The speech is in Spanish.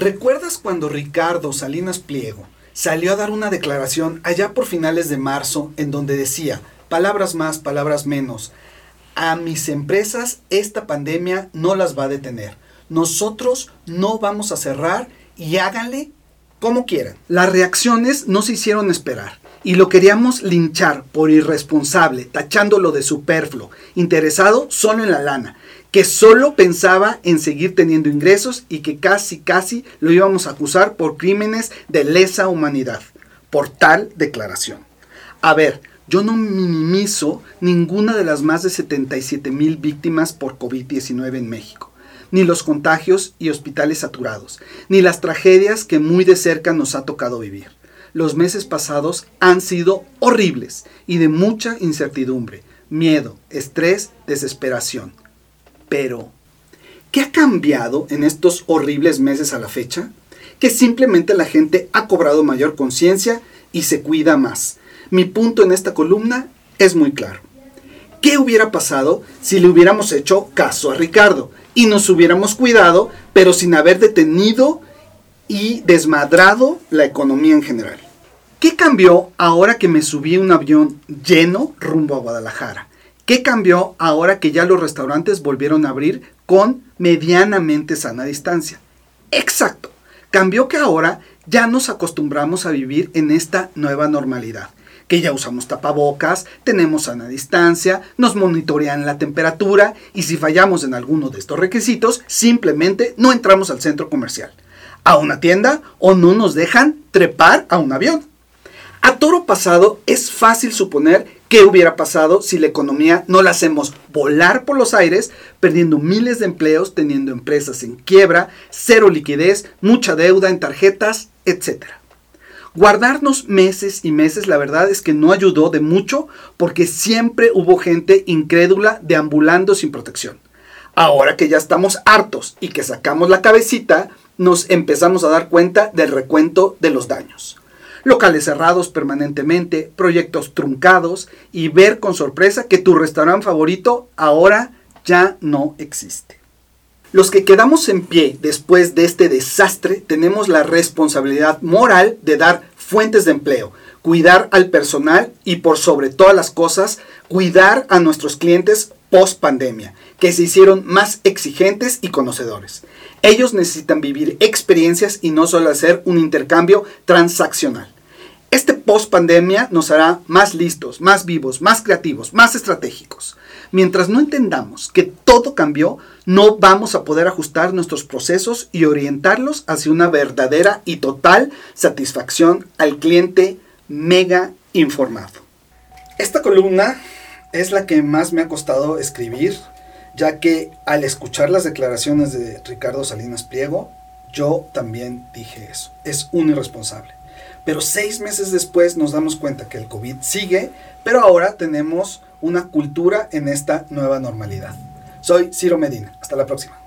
¿Recuerdas cuando Ricardo Salinas Pliego salió a dar una declaración allá por finales de marzo en donde decía, palabras más, palabras menos, a mis empresas esta pandemia no las va a detener. Nosotros no vamos a cerrar y háganle como quieran. Las reacciones no se hicieron esperar y lo queríamos linchar por irresponsable, tachándolo de superfluo, interesado solo en la lana, que solo pensaba en seguir teniendo ingresos y que casi casi lo íbamos a acusar por crímenes de lesa humanidad, por tal declaración. A ver, yo no minimizo ninguna de las más de 77 mil víctimas por COVID-19 en México, ni los contagios y hospitales saturados, ni las tragedias que muy de cerca nos ha tocado vivir los meses pasados han sido horribles y de mucha incertidumbre, miedo, estrés, desesperación. Pero, ¿qué ha cambiado en estos horribles meses a la fecha? Que simplemente la gente ha cobrado mayor conciencia y se cuida más. Mi punto en esta columna es muy claro. ¿Qué hubiera pasado si le hubiéramos hecho caso a Ricardo y nos hubiéramos cuidado, pero sin haber detenido y desmadrado la economía en general. ¿Qué cambió ahora que me subí un avión lleno rumbo a Guadalajara? ¿Qué cambió ahora que ya los restaurantes volvieron a abrir con medianamente sana distancia? Exacto. Cambió que ahora ya nos acostumbramos a vivir en esta nueva normalidad. Que ya usamos tapabocas, tenemos sana distancia, nos monitorean la temperatura y si fallamos en alguno de estos requisitos, simplemente no entramos al centro comercial a una tienda o no nos dejan trepar a un avión. A toro pasado es fácil suponer qué hubiera pasado si la economía no la hacemos volar por los aires, perdiendo miles de empleos, teniendo empresas en quiebra, cero liquidez, mucha deuda en tarjetas, etc. Guardarnos meses y meses la verdad es que no ayudó de mucho porque siempre hubo gente incrédula deambulando sin protección. Ahora que ya estamos hartos y que sacamos la cabecita, nos empezamos a dar cuenta del recuento de los daños. Locales cerrados permanentemente, proyectos truncados y ver con sorpresa que tu restaurante favorito ahora ya no existe. Los que quedamos en pie después de este desastre tenemos la responsabilidad moral de dar fuentes de empleo, cuidar al personal y por sobre todas las cosas, cuidar a nuestros clientes post pandemia, que se hicieron más exigentes y conocedores. Ellos necesitan vivir experiencias y no solo hacer un intercambio transaccional. Este post pandemia nos hará más listos, más vivos, más creativos, más estratégicos. Mientras no entendamos que todo cambió, no vamos a poder ajustar nuestros procesos y orientarlos hacia una verdadera y total satisfacción al cliente mega informado. Esta columna es la que más me ha costado escribir ya que al escuchar las declaraciones de Ricardo Salinas Pliego, yo también dije eso. Es un irresponsable. Pero seis meses después nos damos cuenta que el COVID sigue, pero ahora tenemos una cultura en esta nueva normalidad. Soy Ciro Medina. Hasta la próxima.